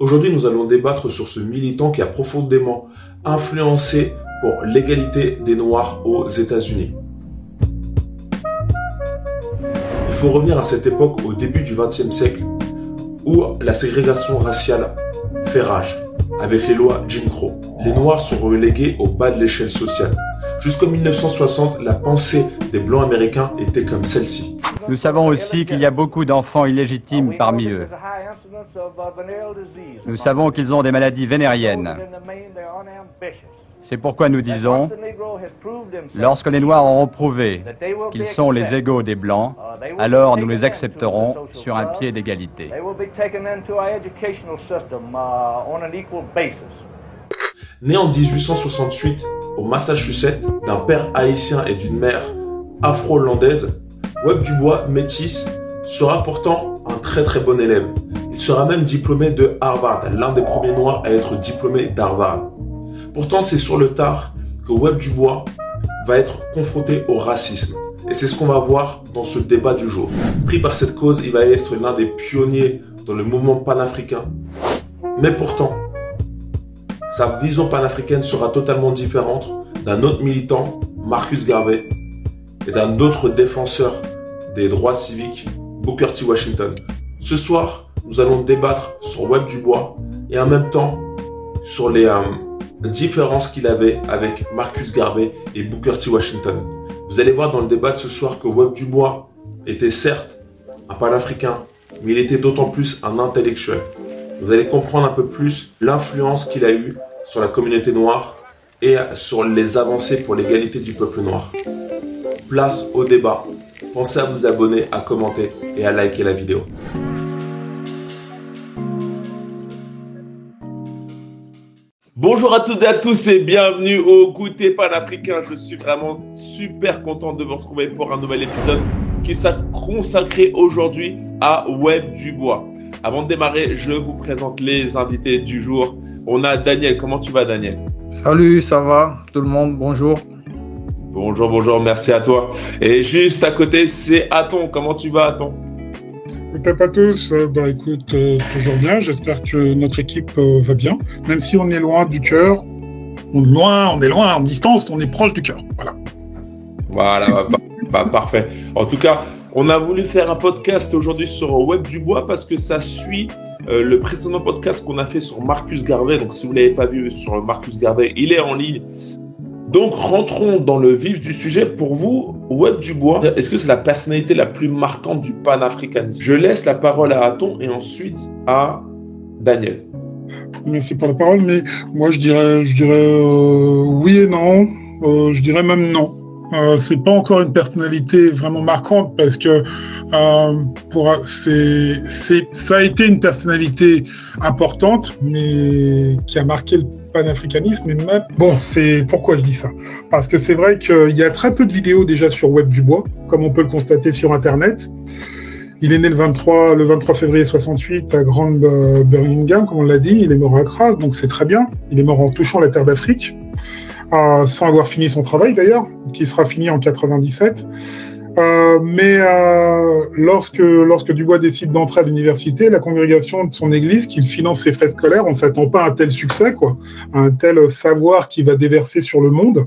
Aujourd'hui, nous allons débattre sur ce militant qui a profondément influencé pour l'égalité des Noirs aux États-Unis. Il faut revenir à cette époque au début du XXe siècle où la ségrégation raciale fait rage avec les lois Jim Crow. Les Noirs sont relégués au bas de l'échelle sociale. Jusqu'en 1960, la pensée des Blancs américains était comme celle-ci. Nous savons aussi qu'il y a beaucoup d'enfants illégitimes parmi eux. Nous savons qu'ils ont des maladies vénériennes. C'est pourquoi nous disons, lorsque les Noirs auront prouvé qu'ils sont les égaux des Blancs, alors nous les accepterons sur un pied d'égalité. Né en 1868 au Massachusetts d'un père haïtien et d'une mère afro-hollandaise, Webb Dubois, métis, sera pourtant un très très bon élève. Il sera même diplômé de Harvard, l'un des premiers noirs à être diplômé d'Harvard. Pourtant, c'est sur le tard que Webb Dubois va être confronté au racisme. Et c'est ce qu'on va voir dans ce débat du jour. Pris par cette cause, il va être l'un des pionniers dans le mouvement panafricain. Mais pourtant, sa vision panafricaine sera totalement différente d'un autre militant, Marcus Garvey, et d'un autre défenseur des droits civiques, Booker T. Washington. Ce soir, nous allons débattre sur Webb Dubois et en même temps sur les euh, différences qu'il avait avec Marcus Garvey et Booker T. Washington. Vous allez voir dans le débat de ce soir que Webb Dubois était certes un panafricain, mais il était d'autant plus un intellectuel. Vous allez comprendre un peu plus l'influence qu'il a eue sur la communauté noire et sur les avancées pour l'égalité du peuple noir. Place au débat. Pensez à vous abonner, à commenter et à liker la vidéo. Bonjour à toutes et à tous et bienvenue au Goûter panafricain. Je suis vraiment super content de vous retrouver pour un nouvel épisode qui sera consacré aujourd'hui à Web Dubois. Avant de démarrer, je vous présente les invités du jour. On a Daniel. Comment tu vas, Daniel? Salut, ça va? Tout le monde, bonjour. Bonjour, bonjour, merci à toi. Et juste à côté, c'est Aton. Comment tu vas, Aton? Écoute à tous, euh, bah écoute, euh, toujours bien. J'espère que notre équipe euh, va bien. Même si on est loin du cœur, on est loin, on est loin en distance, on est proche du cœur. Voilà. Voilà, bah, bah, parfait. En tout cas, on a voulu faire un podcast aujourd'hui sur Web du Bois parce que ça suit le précédent podcast qu'on a fait sur Marcus Garvey. Donc, si vous ne l'avez pas vu sur Marcus Garvey, il est en ligne. Donc, rentrons dans le vif du sujet. Pour vous, Web Dubois, est-ce que c'est la personnalité la plus marquante du panafricanisme? Je laisse la parole à Aton et ensuite à Daniel. Merci pour la parole, mais moi je dirais, je dirais euh, oui et non. Euh, je dirais même non. Euh, c'est pas encore une personnalité vraiment marquante parce que euh, pour c'est ça a été une personnalité importante mais qui a marqué le panafricanisme mais même bon c'est pourquoi je dis ça? Parce que c'est vrai qu'il y a très peu de vidéos déjà sur Web du Bois comme on peut le constater sur internet. Il est né le 23 le 23 février 68 à Grand Birmingham comme on l'a dit. Il est mort à Accra donc c'est très bien. Il est mort en touchant la terre d'Afrique euh, sans avoir fini son travail d'ailleurs, qui sera fini en 97. Euh, mais euh, lorsque, lorsque Dubois décide d'entrer à l'université, la congrégation de son église, qui finance ses frais scolaires, on s'attend pas à un tel succès, quoi, à un tel savoir qui va déverser sur le monde,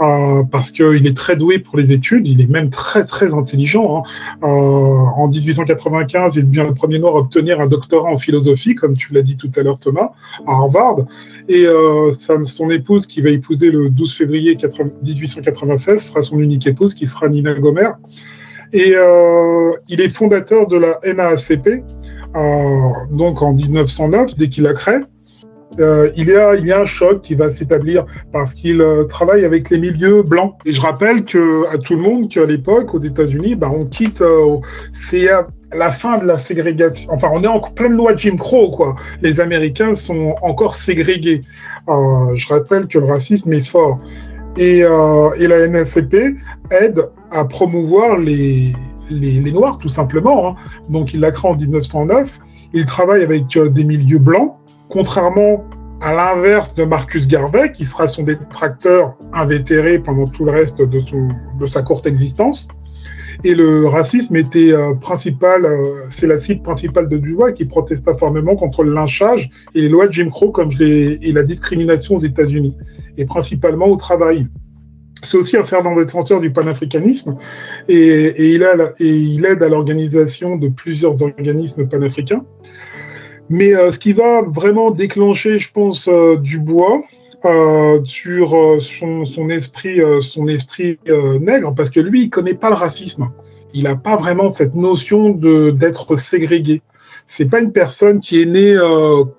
euh, parce qu'il est très doué pour les études, il est même très très intelligent. Hein. Euh, en 1895, il devient le premier noir à obtenir un doctorat en philosophie, comme tu l'as dit tout à l'heure Thomas, à Harvard. Et euh, son épouse, qui va épouser le 12 février 1896, sera son unique épouse, qui sera Nina Gomer. Et euh, il est fondateur de la NAACP, euh, donc en 1909, dès qu'il la crée. Il, y a, un choc qui va s'établir parce qu'il travaille avec les milieux blancs. Et je rappelle que à tout le monde qu'à l'époque, aux États-Unis, bah, on quitte, euh, c'est la fin de la ségrégation. Enfin, on est en pleine loi Jim Crow, quoi. Les Américains sont encore ségrégés. Euh, je rappelle que le racisme est fort. Et, euh, et la NSCP aide à promouvoir les, les, Noirs, tout simplement. Hein. Donc, il l'a créé en 1909. Il travaille avec euh, des milieux blancs, contrairement à l'inverse de Marcus Garvey, qui sera son détracteur invétéré pendant tout le reste de, son, de sa courte existence. Et le racisme était euh, principal, euh, c'est la cible principale de Dubois qui protesta formellement contre le lynchage et les lois de Jim Crow comme je et la discrimination aux États-Unis, et principalement au travail. C'est aussi un fervent défenseur du panafricanisme et, et, il, a, et il aide à l'organisation de plusieurs organismes panafricains. Mais euh, ce qui va vraiment déclencher, je pense, Dubois, euh, sur euh, son, son, esprit, euh, son esprit nègre, parce que lui, il connaît pas le racisme. Il n'a pas vraiment cette notion de d'être ségrégué. C'est pas une personne qui est née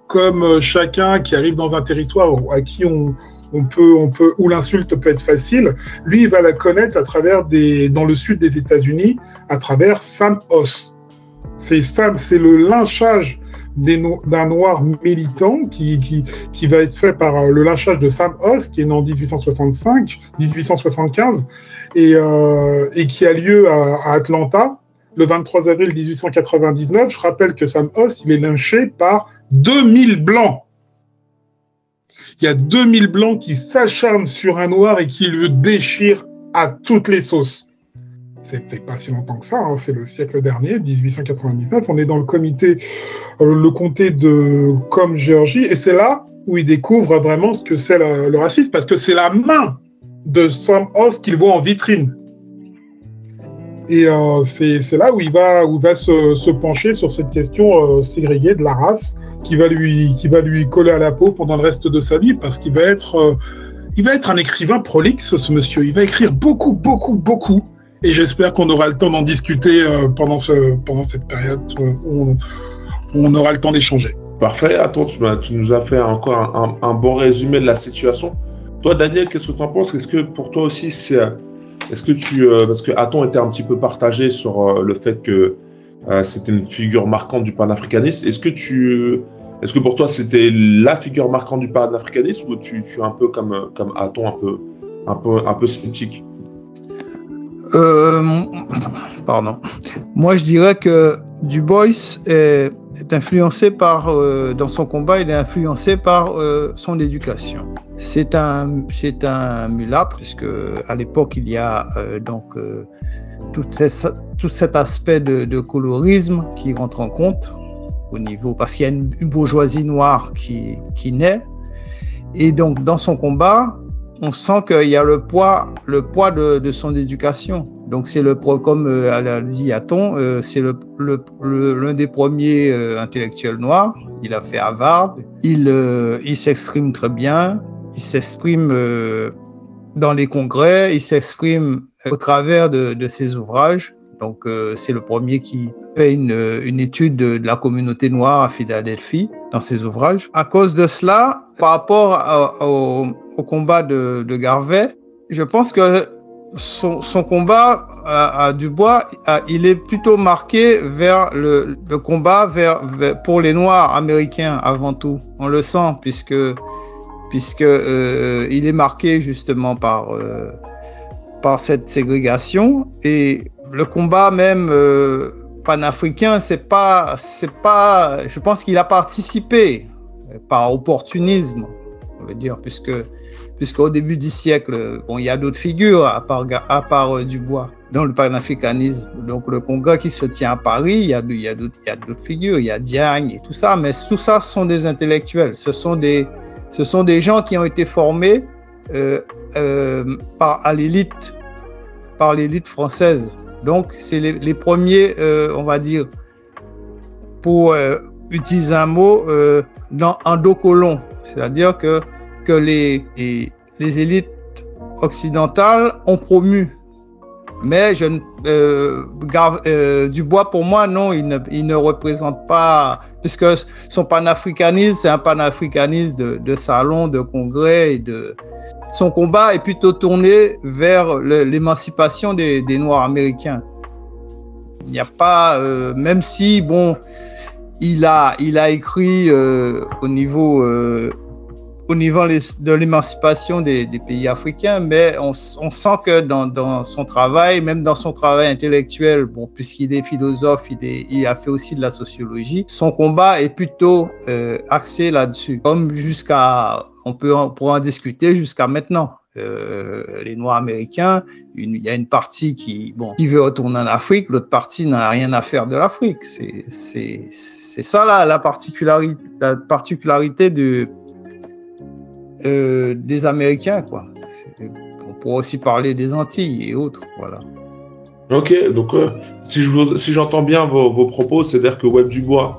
comme chacun qui arrive dans un territoire à qui on, on peut, on peut, où l'insulte peut être facile. Lui, il va la connaître à travers des, dans le sud des États-Unis, à travers Sam Hoss. C'est Sam, c'est le lynchage d'un noir militant qui, qui, qui, va être fait par euh, le lynchage de Sam Hoss, qui est né en 1865, 1875, et, euh, et qui a lieu à, à, Atlanta le 23 avril 1899. Je rappelle que Sam Hoss, il est lynché par 2000 blancs. Il y a 2000 blancs qui s'acharnent sur un noir et qui le déchirent à toutes les sauces c'est pas si longtemps que ça, hein, c'est le siècle dernier, 1899. On est dans le comité, euh, le comté de Com Géorgie, et c'est là où il découvre vraiment ce que c'est le, racisme, parce que c'est la main de Sam Hoss qu'il voit en vitrine. Et euh, c'est là où il va, où va se, pencher sur cette question euh, ségrégée de la race, qui va lui, qui va lui coller à la peau pendant le reste de sa vie, parce qu'il va être, il va être un écrivain prolixe, ce monsieur. Il va écrire beaucoup, beaucoup, beaucoup et j'espère qu'on aura le temps d'en discuter euh, pendant, ce, pendant cette période où on, aura le temps d'échanger. Parfait. Attends, tu, nous as fait encore un, bon résumé de la situation. Toi, Daniel, qu'est-ce que tu en penses? Est-ce que pour toi aussi, c'est. Est-ce que tu. Euh, parce que Aton était un petit peu partagé sur euh, le fait que c'était une figure marquante du panafricanisme. Est-ce que tu. Est-ce que pour toi, c'était la figure marquante du panafricanisme ou tu, tu es un peu comme, comme Aton, un peu, un peu, un peu sceptique? Euh, pardon. Moi, je dirais que Du Bois est, influencé par, euh, dans son combat, il est influencé par euh, son éducation. C'est un, c'est un mulâtre, puisque à l'époque, il y a donc tout, cet aspect de, colorisme qui rentre en compte au niveau, parce qu'il y a une, bourgeoisie noire qui naît. Et donc, dans son combat, on sent qu'il y a le poids, le poids de, son éducation. Donc c'est le comme euh, dit Aton, euh, c'est l'un des premiers euh, intellectuels noirs. Il a fait Harvard. Il, il s'exprime très bien. Il s'exprime dans les congrès. Il s'exprime au travers de, ses ouvrages. Donc c'est le premier qui fait une, étude de, la communauté noire à Philadelphie dans ses ouvrages. À cause de cela, par rapport au, au combat de, de, Garvey, je pense que son, combat à, Dubois, il est plutôt marqué vers le, le combat vers, pour les Noirs américains avant tout. On le sent puisque puisque euh, il est marqué justement par euh, par cette ségrégation et le combat même euh, panafricain, c'est pas c'est pas. Je pense qu'il a participé par opportunisme, veut dire, puisque puisqu'au début du siècle, bon, il y a d'autres figures à part, à part euh, Dubois dans le panafricanisme. Donc le congrès qui se tient à Paris, il y a, il y a d'autres figures, il y a Diagne et tout ça, mais tout ça sont des intellectuels, ce sont des, ce sont des gens qui ont été formés euh, euh, par, à l'élite, par l'élite française. Donc c'est les, premiers, on va dire, pour utiliser un mot, euh, dans, en dos colon, c'est-à-dire que que les, les, élites occidentales ont promu. Mais je, euh, euh, Dubois, pour moi, non, il ne, il ne, représente pas, puisque son panafricanisme, c'est un panafricanisme de, de, salon, de congrès, de, son combat est plutôt tourné vers l'émancipation des, des, Noirs américains. Il n'y a pas, euh, même si, bon, il a, il a écrit euh, au niveau euh, au niveau de l'émancipation des, pays africains, mais on, sent que dans, son travail, même dans son travail intellectuel, bon, puisqu'il est philosophe, il, a fait aussi de la sociologie, son combat est plutôt euh, axé là-dessus, comme jusqu'à, on peut en, discuter jusqu'à maintenant. euh, les Noirs américains, il y a une partie qui, bon, qui veut retourner en Afrique, l'autre partie n'a rien à faire de l'Afrique. C'est, ça là, la particularité, la particularité de, euh, des Américains, quoi. On pourrait aussi parler des Antilles et autres, voilà. Ok, donc euh, si, je, si j'entends bien vos, propos, c'est-à-dire que Web Dubois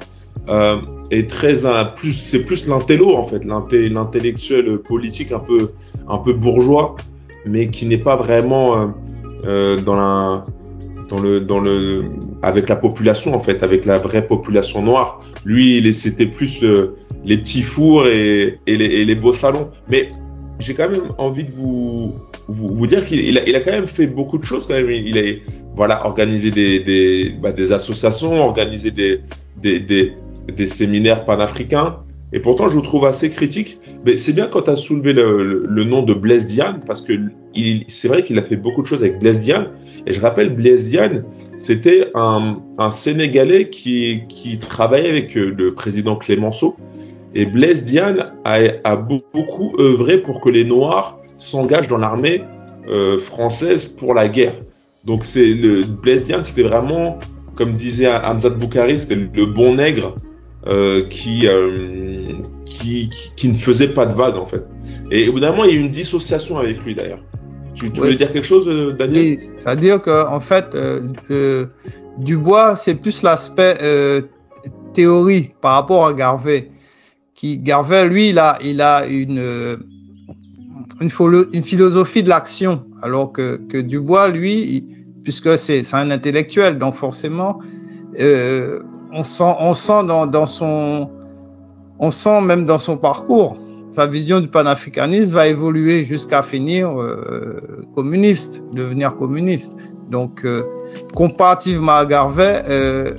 euh, est très plus, c'est plus l'intello en fait, l'intellectuel politique un peu, un peu bourgeois, mais qui n'est pas vraiment dans la, dans le, dans le, avec la population en fait, avec la vraie population noire. Lui, c'était plus les petits fours et, les, beaux salons. Mais j'ai quand même envie de vous, vous, dire qu'il a, quand même fait beaucoup de choses quand même. Il a, voilà, organisé des, bah, associations, organisé des, des, séminaires panafricains. Et pourtant, je vous trouve assez critique. Mais c'est bien quand tu as soulevé le, le, nom de Blaise Diane, parce que c'est vrai qu'il a fait beaucoup de choses avec Blaise Diane. Et je rappelle, Blaise Diane, c'était un, un, Sénégalais qui, qui travaillait avec euh, le président Clémenceau. Et Blaise Diane a, a beaucoup œuvré pour que les Noirs s'engagent dans l'armée euh, française pour la guerre. Donc c'est le Blaise Diane, c'était vraiment, comme disait Hamzat Boukari, c'était le bon nègre euh, qui, euh, qui, qui, ne faisait pas de vague en fait. Et au bout d'un moment, il y a eu une dissociation avec lui d'ailleurs. Tu, tu veux dire quelque chose, Daniel? Oui, c'est-à-dire qu'en en fait, Dubois, c'est plus l'aspect théorie par rapport à Garvey. Qui, Garvey, lui, il a, il a une, une, une philosophie de l'action, alors que, Dubois, lui, puisque c'est un intellectuel, donc forcément, euh, on sent, on sent dans, son, on sent même dans son parcours, sa vision du panafricanisme va évoluer jusqu'à finir euh, communiste, devenir communiste. Donc, euh, comparativement à Garvey, euh,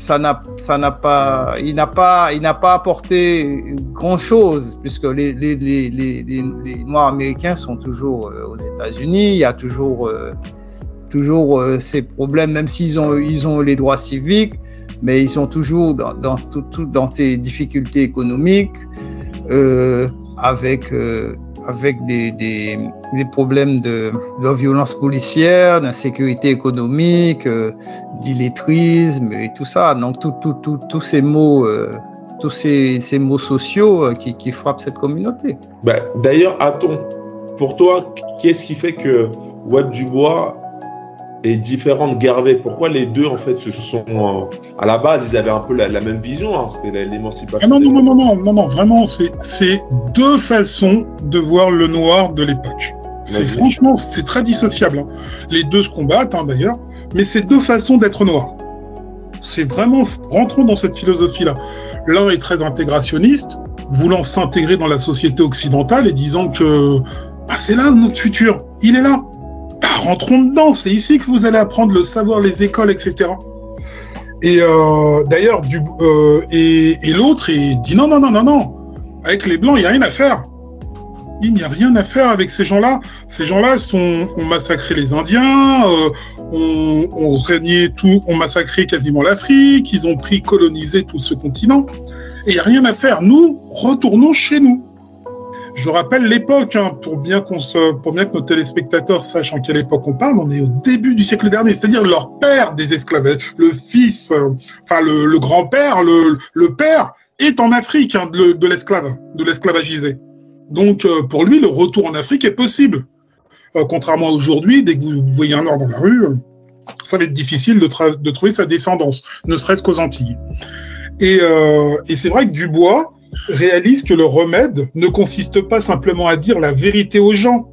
ça n'a, ça n'a pas, il n'a pas, il n'a pas apporté grand chose puisque les, les, les, les, Noirs américains sont toujours euh, aux États-Unis. Il y a toujours, euh, toujours euh, ces problèmes, même s'ils ont, ils ont les droits civiques mais ils sont toujours dans, dans, tout, dans ces difficultés économiques, avec, avec des, des, des, problèmes de, de violence policière, d'insécurité économique, d'illettrisme et tout ça. Donc, tous ces mots, euh, tous ces, ces, mots sociaux euh, qui, qui, frappent cette communauté. Ben, D'ailleurs, Aton, pour toi, qu'est-ce qui fait que Web Dubois est différent de Garvey? Pourquoi les deux, en fait, se sont. Euh, à la base, ils avaient un peu la, la même vision, hein, c'était l'émancipation. Ah non, non, non, non, non, non, non, vraiment, c'est deux façons de voir le noir de l'époque. C'est franchement, c'est très dissociable. Hein. Les deux se combattent, hein, d'ailleurs, mais c'est deux façons d'être noir. C'est vraiment, rentrons dans cette philosophie-là. L'un est très intégrationniste, voulant s'intégrer dans la société occidentale et disant que bah, c'est là notre futur, il est là bah, rentrons dedans, c'est ici que vous allez apprendre le savoir, les écoles, etc. Et euh, d'ailleurs, euh, et, l'autre, dit non, non, non, non, non. Avec les blancs, il n'y a rien à faire. Il n'y a rien à faire avec ces gens-là. Ces gens-là ont massacré les Indiens, euh, ont, ont régné tout, ont massacré quasiment l'Afrique, ils ont pris, colonisé tout ce continent. Et il n'y a rien à faire. Nous, retournons chez nous. Je rappelle l'époque, hein, pour, bien qu'on se, pour bien que nos téléspectateurs sachent en quelle époque on parle, on est au début du siècle dernier, c'est-à-dire leur père des esclaves, le fils, enfin le, le grand-père, le, le, père est en Afrique hein, de, de l'esclave, de l'esclavagisé. Donc euh, pour lui, le retour en Afrique est possible. Euh, contrairement à aujourd'hui, dès que vous, voyez un noir dans la rue, euh, ça va être difficile de, trouver sa descendance, ne serait-ce qu'aux Antilles. Et, euh, et c'est vrai que Dubois, réalise que le remède ne consiste pas simplement à dire la vérité aux gens,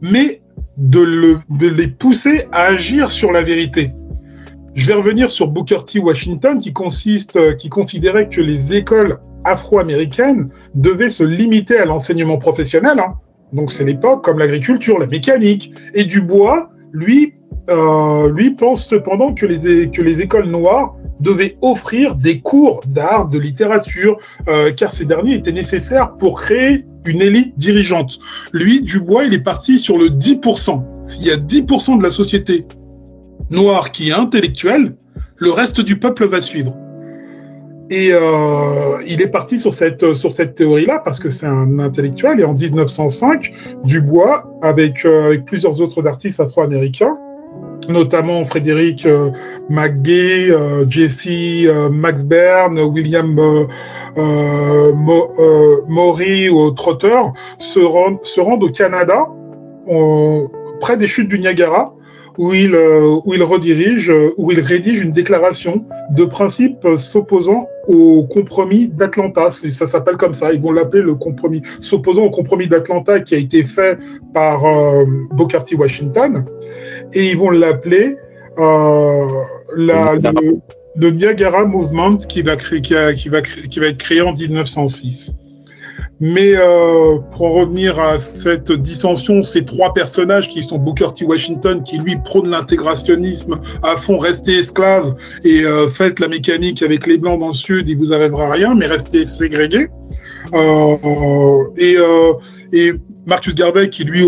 mais de, le, de, les pousser à agir sur la vérité. Je vais revenir sur Booker T. Washington qui, qui considérait que les écoles afro-américaines devaient se limiter à l'enseignement professionnel. Hein. Donc c'est l'époque comme l'agriculture, la mécanique. Et Dubois, lui, euh, lui pense cependant que les, que les écoles noires devait offrir des cours d'art, de littérature, euh, car ces derniers étaient nécessaires pour créer une élite dirigeante. Lui, Dubois, il est parti sur le 10%. S'il y a 10% de la société noire qui est intellectuelle, le reste du peuple va suivre. Et euh, il est parti sur cette, sur cette théorie-là parce que c'est un intellectuel. Et en 1905, Dubois, avec, euh, avec plusieurs autres artistes afro-américains, notamment Frédéric euh, euh, Jesse euh, Max Bern, William euh, Maury ou Trotter, se rendent, se rendent au Canada, près des chutes du Niagara, où il, où il redirige, où il rédige une déclaration de principe s'opposant au compromis d'Atlanta. Ça s'appelle comme ça. Ils vont l'appeler le compromis, s'opposant au compromis d'Atlanta qui a été fait par euh, Booker T. Washington. Et ils vont l'appeler euh, la, le, le, Niagara Movement qui va, créer, qui, a, qui, va créer, qui va être créé en 1906. Mais euh, pour revenir à cette dissension, ces trois personnages qui sont Booker T. Washington, qui lui prône l'intégrationnisme à fond, restez esclaves et euh, faites la mécanique avec les blancs dans le sud, il vous arrivera rien, mais restez ségrégés. Euh, et, et Marcus Garvey qui lui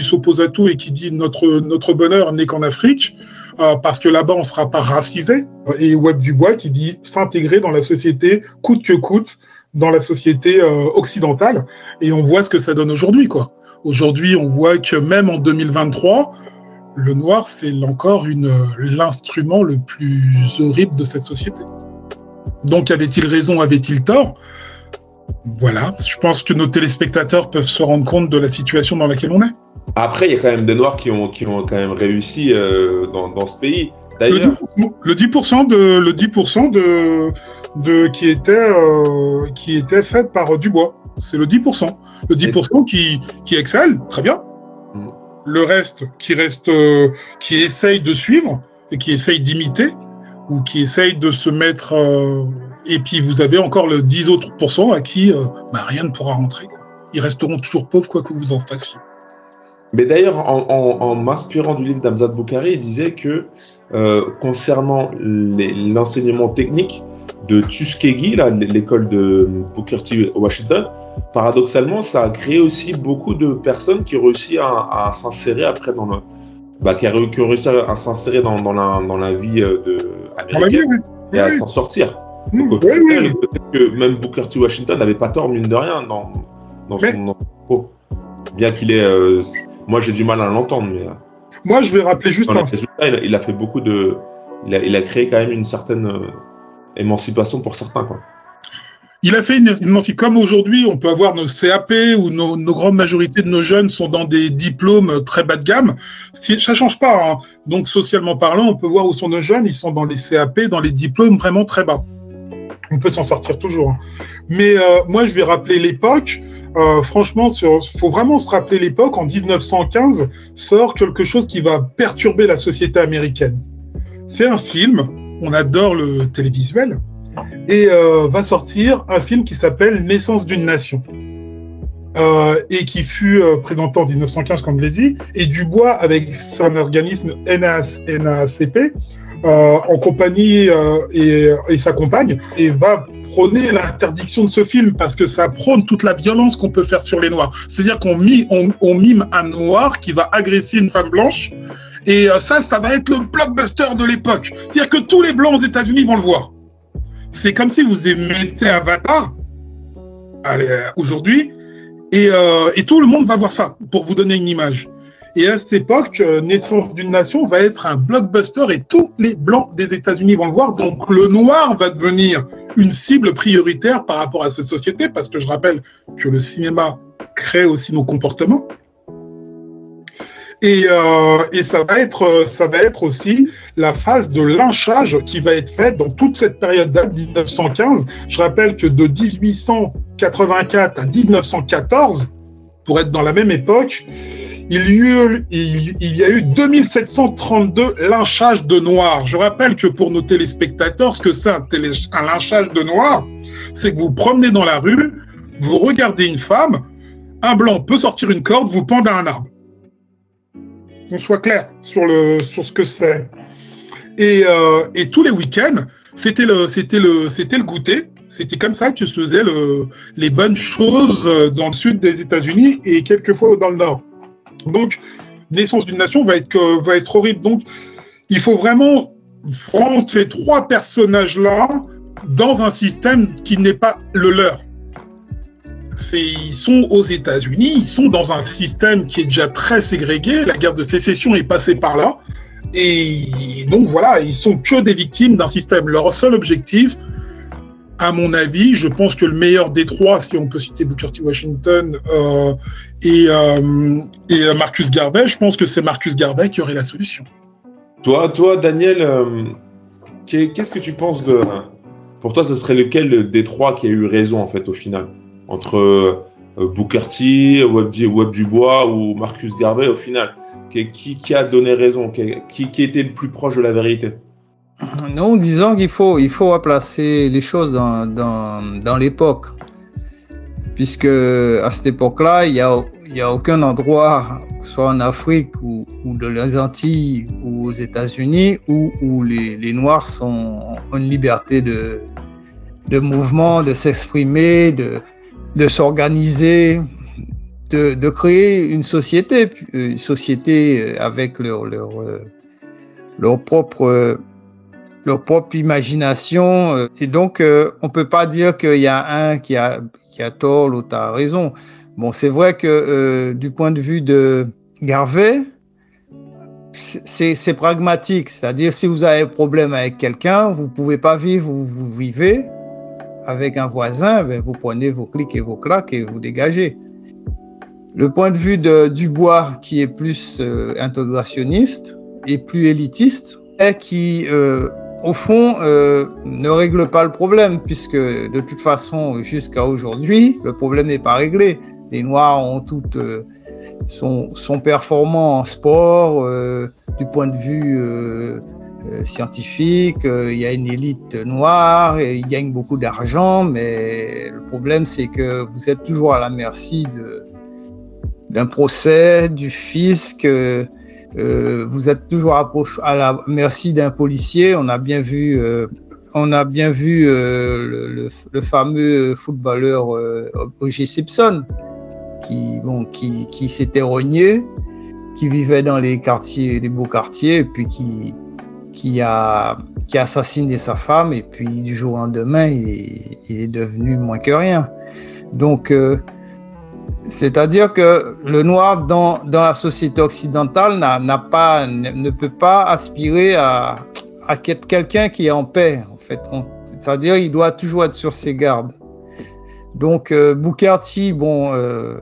s'oppose à tout et qui dit notre notre bonheur n'est qu'en Afrique. Parce que là-bas on sera pas racisé et Webb Dubois qui dit s'intégrer dans la société coûte que coûte dans la société euh, occidentale et on voit ce que ça donne aujourd'hui quoi. Aujourd'hui, on voit que même en 2023, le noir c'est encore une l'instrument le plus horrible de cette société. Donc avait-il raison, avait-il tort? Voilà, je pense que nos téléspectateurs peuvent se rendre compte de la situation dans laquelle on est. Après, il y a quand même des noirs qui ont qui ont quand même réussi euh, dans, dans ce pays. Le 10%, le 10% de le 10% de de, qui était, euh, qui était faite par Dubois. C'est le 10%. Le 10% qui, qui excelle, très bien. Mm. Le reste, qui reste, euh, qui essaye de suivre et qui essaye d'imiter ou qui essaye de se mettre. Euh, et puis vous avez encore le 10 autres pourcents à qui bah, rien ne pourra rentrer. Quoi. Ils resteront toujours pauvres quoi que vous en fassiez. Mais d'ailleurs, en, en, en m'inspirant du livre d'Amzad Boukari, il disait que euh, concernant l'enseignement technique, de Tuskegee, l'école de Booker T. Washington, paradoxalement, ça a créé aussi beaucoup de personnes qui ont réussi à, à s'insérer après dans le, bah, qui, ont réussi à, s'insérer dans, dans, la, dans la vie euh, de, américaine vie, oui. et à s'en sortir. Mmh, Donc, oui, oui. peut-être que même Booker T. Washington n'avait pas tort, mine de rien, dans, dans Mais... son propos. Bien qu'il ait. Euh, moi, j'ai du mal à l'entendre, mais. Moi, je vais rappeler juste un. Résultat, il, il, a fait beaucoup de. Il a, il a créé quand même une certaine euh, émancipation pour certains, quoi. Il a fait une émancipation. Comme aujourd'hui, on peut avoir nos CAP ou nos, nos, grandes majorités de nos jeunes sont dans des diplômes très bas de gamme. Ça change pas. Hein. Donc, socialement parlant, on peut voir où sont nos jeunes. Ils sont dans les CAP, dans les diplômes vraiment très bas. On peut s'en sortir toujours. Hein. Mais euh, moi, je vais rappeler l'époque. Euh, franchement, il faut vraiment se rappeler l'époque. En 1915, sort quelque chose qui va perturber la société américaine. C'est un film. On adore le télévisuel et euh, va sortir un film qui s'appelle Naissance d'une nation. Euh, et qui fut euh, présenté en 1915, comme je l'ai dit, et Dubois, avec son organisme NACP, en compagnie et, sa compagne, et va prôner l'interdiction de ce film parce que ça prône toute la violence qu'on peut faire sur les Noirs. C'est-à-dire qu'on on, on mime un Noir qui va agresser une femme blanche, et ça, ça va être le blockbuster de l'époque. C'est-à-dire que tous les Blancs aux États-Unis vont le voir c'est comme si vous émettez Avatar aujourd'hui et, euh, et, tout le monde va voir ça pour vous donner une image. Et à cette époque, euh, Naissance d'une nation va être un blockbuster et tous les blancs des États-Unis vont le voir. Donc le noir va devenir une cible prioritaire par rapport à cette société parce que je rappelle que le cinéma crée aussi nos comportements. Et, euh, et, ça va être ça va être aussi la phase de lynchage qui va être faite dans toute cette période date 1915. Je rappelle que de 1884 à 1914, pour être dans la même époque, il y, il, il y a eu 2732 lynchages de noirs. Je rappelle que pour nos téléspectateurs, ce que c'est un lynchage de noirs, c'est que vous promenez dans la rue, vous regardez une femme, un blanc peut sortir une corde, vous pendre à un arbre qu'on soit clair sur, le, sur ce que c'est. Et, euh, et tous les week-ends, c'était le, c'était le, c'était le goûter. C'était comme ça que se faisaient le, les bonnes choses dans le sud des États-Unis et quelquefois dans le nord. Donc, naissance d'une nation va être, va être horrible. Donc, il faut vraiment prendre ces trois personnages-là dans un système qui n'est pas le leur. Ils sont aux États-Unis, ils sont dans un système qui est déjà très ségrégué. La guerre de sécession est passée par là. Et donc voilà, ils sont que des victimes d'un système. Leur seul objectif, à mon avis, je pense que le meilleur des trois, si on peut citer Booker T. Washington euh, et, euh, euh, Marcus Garvey, je pense que c'est Marcus Garvey qui aurait la solution. Toi, toi, Daniel, qu'est-ce que tu penses de Pour toi, ce serait lequel des trois qui a eu raison en fait au final? Entre Booker T, Web, Dubois ou Marcus Garvey au final. Qui, a donné raison? Qui, était le plus proche de la vérité? Nous disons qu'il faut, il faut replacer les choses dans, l'époque. Puisque à cette époque-là, il n'y a, y a aucun endroit, que ce soit en Afrique ou, ou de les Antilles ou aux États-Unis, où, les, Noirs sont, ont une liberté de mouvement, de s'exprimer, de, de s'organiser, de, créer une société, une société avec leur, leur, leur propre leur propre imagination. Euh, et donc, euh, on peut pas dire qu'il y a un qui a, qui a tort, l'autre a raison. Bon, c'est vrai que euh, du point de vue de Garvey, c'est pragmatique. C'est-à-dire, si vous avez un problème avec quelqu'un, vous pouvez pas vivre où vous vivez avec un voisin, ben, vous prenez vos clics et vos claques et vous dégagez. Le point de vue de Dubois, qui est plus euh, intégrationniste et plus élitiste, et qui euh, au fond, euh, ne règle pas le problème, puisque de toute façon, jusqu'à aujourd'hui, le problème n'est pas réglé. Les Noirs ont toutes, euh, sont, sont, performants en sport, du point de vue scientifique, il y a une élite noire, et ils gagnent beaucoup d'argent, mais le problème, c'est que vous êtes toujours à la merci d'un procès, du fisc. Euh, vous êtes toujours à, la merci d'un policier. On a bien vu, euh, on a bien vu euh, le, fameux footballeur O.J. Simpson qui, bon, qui, qui s'était rogné, qui vivait dans les quartiers, les beaux quartiers, et puis qui, qui a, qui a assassiné sa femme, et puis du jour au lendemain, il, est devenu moins que rien. Donc, c'est-à-dire que le noir dans, dans la société occidentale n'a pas, ne peut pas aspirer à, à être quelqu'un qui est en paix, en fait. C'est-à-dire il doit toujours être sur ses gardes. Donc euh, Booker T, bon, euh,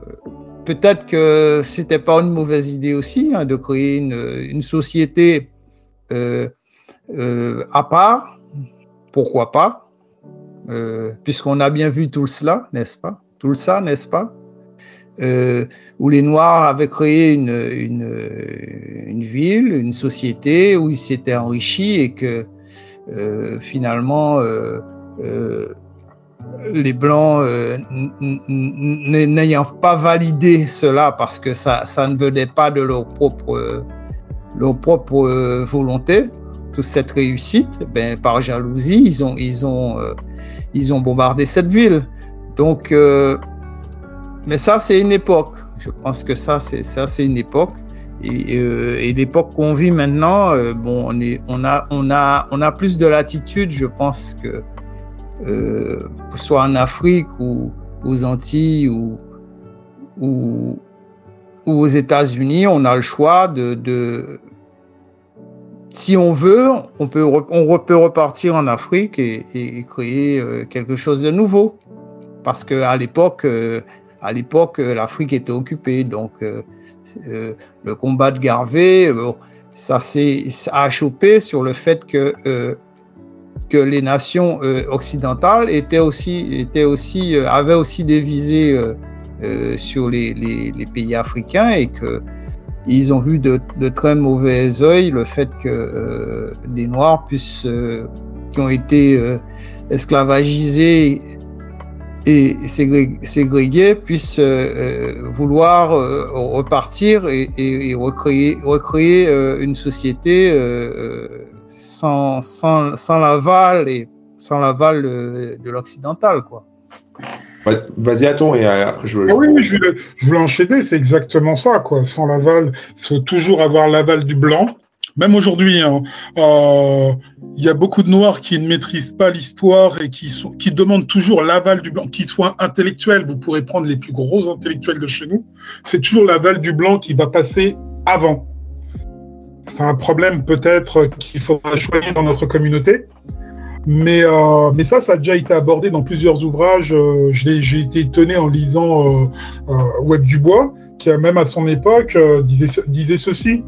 peut-être que c'était pas une mauvaise idée aussi hein, de créer une, une société euh, euh, à part. Pourquoi pas euh, Puisqu'on a bien vu tout cela, n'est-ce pas? Tout ça, n'est-ce pas? Euh, où les Noirs avaient créé une, une, ville, une société où ils s'étaient enrichis et que finalement les Blancs n'ayant pas validé cela parce que ça, ça ne venait pas de leur propre, leur propre volonté, toute cette réussite, ben, par jalousie, ils ont, ils ont, ils ont bombardé cette ville. Donc, mais ça, c'est une époque. Je pense que ça, c'est ça, c'est une époque. Et, euh, l'époque qu'on vit maintenant, euh, bon, on est, on a, on a, on a plus de latitude. Je pense que euh, soit en Afrique ou aux Antilles ou ou, ou aux États-Unis, on a le choix de, de si on veut, on peut, on peut repartir en Afrique et, créer euh, quelque chose de nouveau. Parce que à l'époque, euh, à l'époque, euh, l'Afrique était occupée. Donc, euh, euh, le combat de Garvey, ça s'est chopé sur le fait que, que les nations occidentales étaient aussi, étaient aussi, avaient aussi des visées sur les, les, pays africains et que ils ont vu de, de très mauvais œil le fait que des Noirs puissent, qui ont été esclavagisés et ségrégués puissent euh, vouloir euh, repartir et, et, et, recréer, recréer euh, une société euh, sans, sans, sans l'aval et sans l'aval de l'occidental, quoi. Vas-y, attends, et après je. Ah oui, oui, je voulais, je voulais enchaîner, c'est exactement ça, quoi. Sans l'aval, il faut toujours avoir l'aval du blanc même aujourd'hui, hein, euh, il y a beaucoup de Noirs qui ne maîtrisent pas l'histoire et qui, sont, qui demandent toujours l'aval du blanc, qu'ils soient intellectuels. Vous pourrez prendre les plus gros intellectuels de chez nous. C'est toujours l'aval du blanc qui va passer avant. C'est un problème peut-être qu'il faudra choisir dans notre communauté. Mais, euh, mais ça, ça a déjà été abordé dans plusieurs ouvrages. Euh, J'ai été étonné en lisant euh, Web Dubois, qui même à son époque disait, ceci.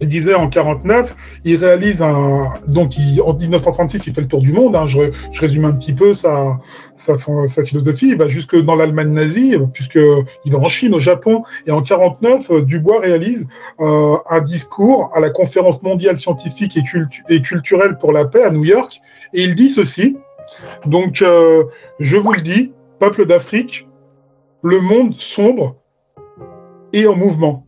Il disait en 49, il réalise un donc il, en 1936 il fait le tour du monde. Hein, je, résume un petit peu sa, philosophie. Il va jusque dans l'Allemagne nazie, puisque il va en Chine, au Japon, et en 49 euh, Dubois réalise un discours à la conférence mondiale scientifique et, culturelle pour la paix à New York, et il dit ceci. Donc euh, je vous le dis, peuple d'Afrique, le monde sombre et en mouvement.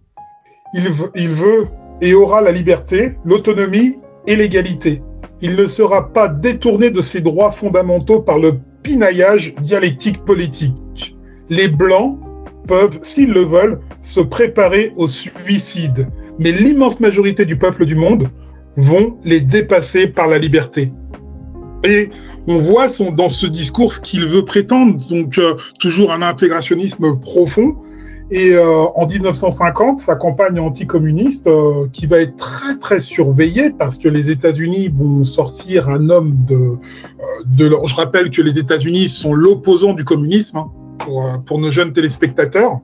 Il, il veut et aura la liberté, l'autonomie et l'égalité. Il ne sera pas détourné de ses droits fondamentaux par le pinaillage dialectique politique. Les Blancs peuvent, s'ils le veulent, se préparer au suicide, mais l'immense majorité du peuple du monde vont les dépasser par la liberté. Et on voit son, dans ce discours ce qu'il veut prétendre, donc euh, toujours un intégrationnisme profond, et euh, en 1950, sa campagne anticommuniste, euh, qui va être très très surveillée parce que les États-Unis vont sortir un homme de, euh, de je rappelle que les États-Unis sont l'opposant du communisme hein, pour, pour, nos jeunes téléspectateurs.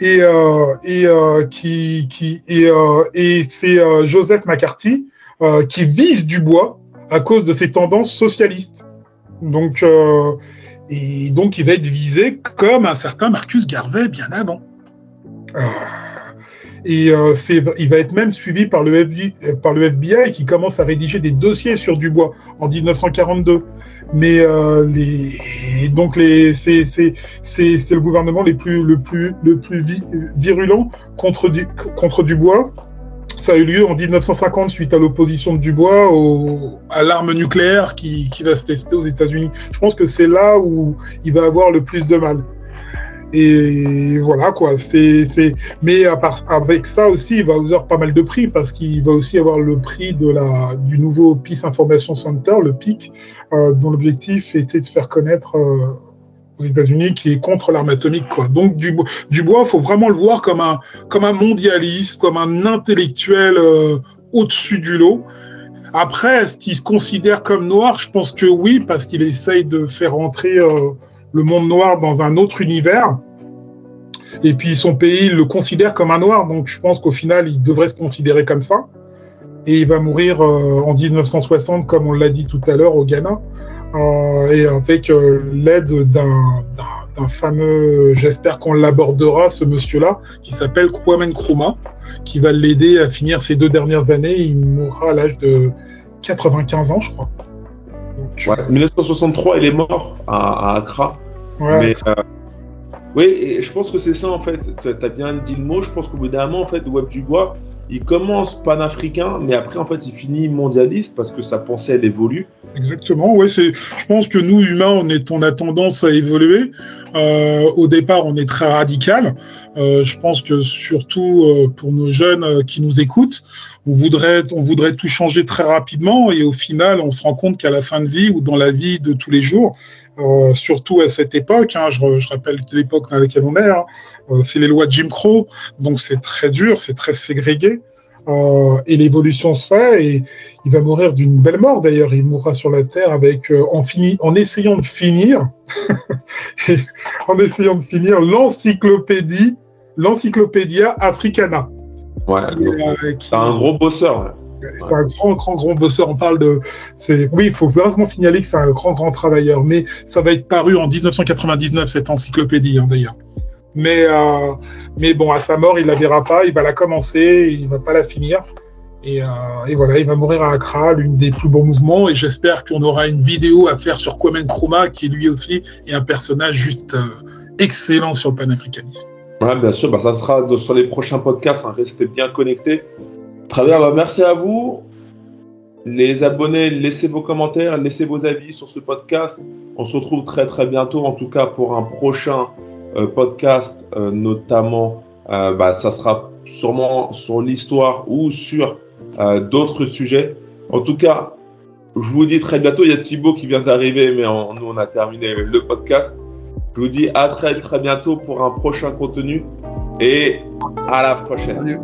Et, euh, et qui, qui et, et c'est Joseph McCarthy qui vise Dubois à cause de ses tendances socialistes. Donc et donc, il va être visé comme un certain Marcus Garvey bien avant. Et euh, il va être même suivi par le, FBI, FBI qui commence à rédiger des dossiers sur Dubois en 1942. Mais euh, donc c'est, le gouvernement le plus, le plus virulent contre Dubois ça a eu lieu en 1950 suite à l'opposition de Dubois à l'arme nucléaire qui, qui, va se tester aux États-Unis. Je pense que c'est là où il va avoir le plus de mal. Et voilà quoi. C'est. Mais avec ça aussi, il va avoir pas mal de prix parce qu'il va aussi avoir le prix de la, du nouveau Peace Information Center, le PIC, euh, dont l'objectif était de faire connaître euh, aux États-Unis qui est contre l'arme atomique. Quoi. Donc Dubois, Dubois, faut vraiment le voir comme un comme un mondialiste, comme un intellectuel euh, au-dessus du lot. Après, est-ce qu'il se considère comme noir? Je pense que oui, parce qu'il essaye de faire entrer euh, le monde noir dans un autre univers. Et puis son pays le considère comme un noir, donc je pense qu'au final, il devrait se considérer comme ça. Et il va mourir euh, en 1960, comme on l'a dit tout à l'heure, au Ghana. Euh, et avec euh, l'aide d'un fameux, j'espère qu'on l'abordera, ce monsieur-là, qui s'appelle Kwame Nkrumah, qui va l'aider à finir ses deux dernières années. Il mourra à l'âge de 95 ans, je crois. Donc, ouais, 1963, il est mort à, à Accra. Ouais. Mais, euh, oui, et je pense que c'est ça en fait. Tu as bien dit le mot. Je pense qu'au bout d'un moment, en fait, Web Dubois, il commence panafricain, mais après, en fait, il finit mondialiste parce que sa pensée, elle évolue. Exactement, ouais, je pense que nous, humains, on, est, on a tendance à évoluer. Euh, au départ, on est très radical. Euh, je pense que surtout euh, pour nos jeunes qui nous écoutent, on voudrait, on voudrait tout changer très rapidement et au final, on se rend compte qu'à la fin de vie ou dans la vie de tous les jours, euh, surtout à cette époque, hein, je, je, rappelle l'époque dans laquelle on est, hein, euh, c'est les lois de Jim Crow, donc c'est très dur, c'est très ségrégué, euh, et l'évolution se fait, et il va mourir d'une belle mort d'ailleurs, il mourra sur la Terre avec, en, fini, en essayant de finir, en essayant de finir l'encyclopédie, l'encyclopédia africana. Ouais, c'est un gros bosseur. C'est un grand, grand, grand bosseur. On parle de. Oui, il faut vraiment signaler que c'est un grand, grand travailleur. Mais ça va être paru en 1999, cette encyclopédie, hein, d'ailleurs. Mais, euh, mais bon, à sa mort, il la verra pas. Il va la commencer, il va pas la finir. Et, euh, et voilà, il va mourir à Accra, l'une des plus beaux mouvements. Et j'espère qu'on aura une vidéo à faire sur Kwame Nkrumah, qui lui aussi est un personnage juste euh, excellent sur le panafricanisme. Ouais, bien sûr, bah, ça sera sur les prochains podcasts. Hein, restez bien connectés. Très bien, bah merci à vous. Les abonnés, laissez vos commentaires, laissez vos avis sur ce podcast. On se retrouve très très bientôt, en tout cas pour un prochain euh, podcast, euh, notamment, euh, bah, ça sera sûrement sur l'histoire ou sur d'autres sujets. En tout cas, je vous dis très bientôt. Il y a Thibaut qui vient d'arriver, mais nous, on a terminé le podcast. Je vous dis à très, très bientôt pour un prochain contenu et à la prochaine.